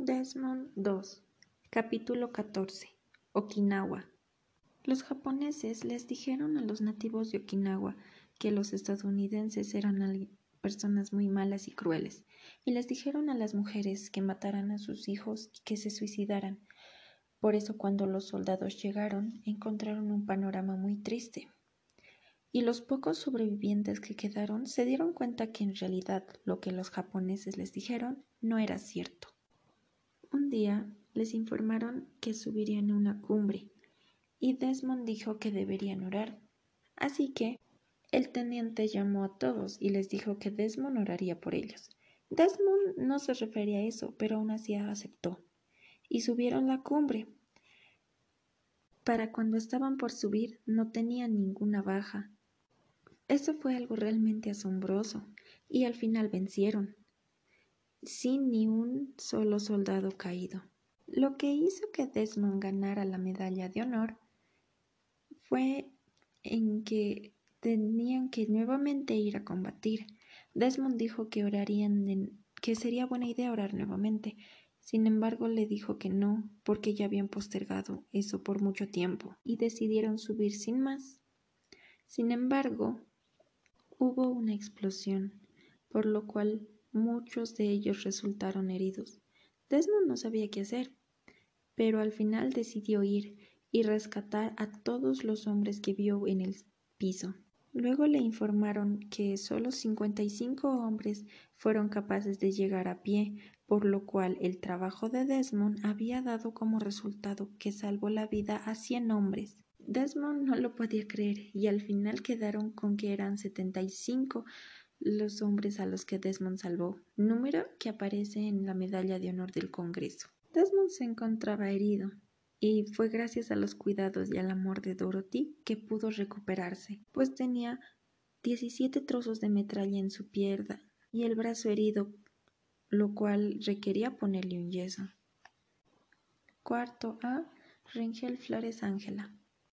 Desmond II Capítulo 14 Okinawa Los japoneses les dijeron a los nativos de Okinawa que los estadounidenses eran personas muy malas y crueles, y les dijeron a las mujeres que mataran a sus hijos y que se suicidaran. Por eso cuando los soldados llegaron encontraron un panorama muy triste. Y los pocos sobrevivientes que quedaron se dieron cuenta que en realidad lo que los japoneses les dijeron no era cierto. Día les informaron que subirían a una cumbre y Desmond dijo que deberían orar. Así que el teniente llamó a todos y les dijo que Desmond oraría por ellos. Desmond no se refería a eso, pero aún así aceptó. Y subieron la cumbre. Para cuando estaban por subir no tenían ninguna baja. Eso fue algo realmente asombroso, y al final vencieron sin ni un solo soldado caído. Lo que hizo que Desmond ganara la medalla de honor fue en que tenían que nuevamente ir a combatir. Desmond dijo que orarían que sería buena idea orar nuevamente. Sin embargo, le dijo que no, porque ya habían postergado eso por mucho tiempo y decidieron subir sin más. Sin embargo, hubo una explosión, por lo cual Muchos de ellos resultaron heridos. Desmond no sabía qué hacer, pero al final decidió ir y rescatar a todos los hombres que vio en el piso. Luego le informaron que solo 55 hombres fueron capaces de llegar a pie, por lo cual el trabajo de Desmond había dado como resultado que salvó la vida a 100 hombres. Desmond no lo podía creer y al final quedaron con que eran 75 los hombres a los que Desmond salvó, número que aparece en la medalla de honor del Congreso. Desmond se encontraba herido, y fue gracias a los cuidados y al amor de Dorothy que pudo recuperarse, pues tenía 17 trozos de metralla en su pierna y el brazo herido, lo cual requería ponerle un yeso. Cuarto A. Rengel Flores Ángela.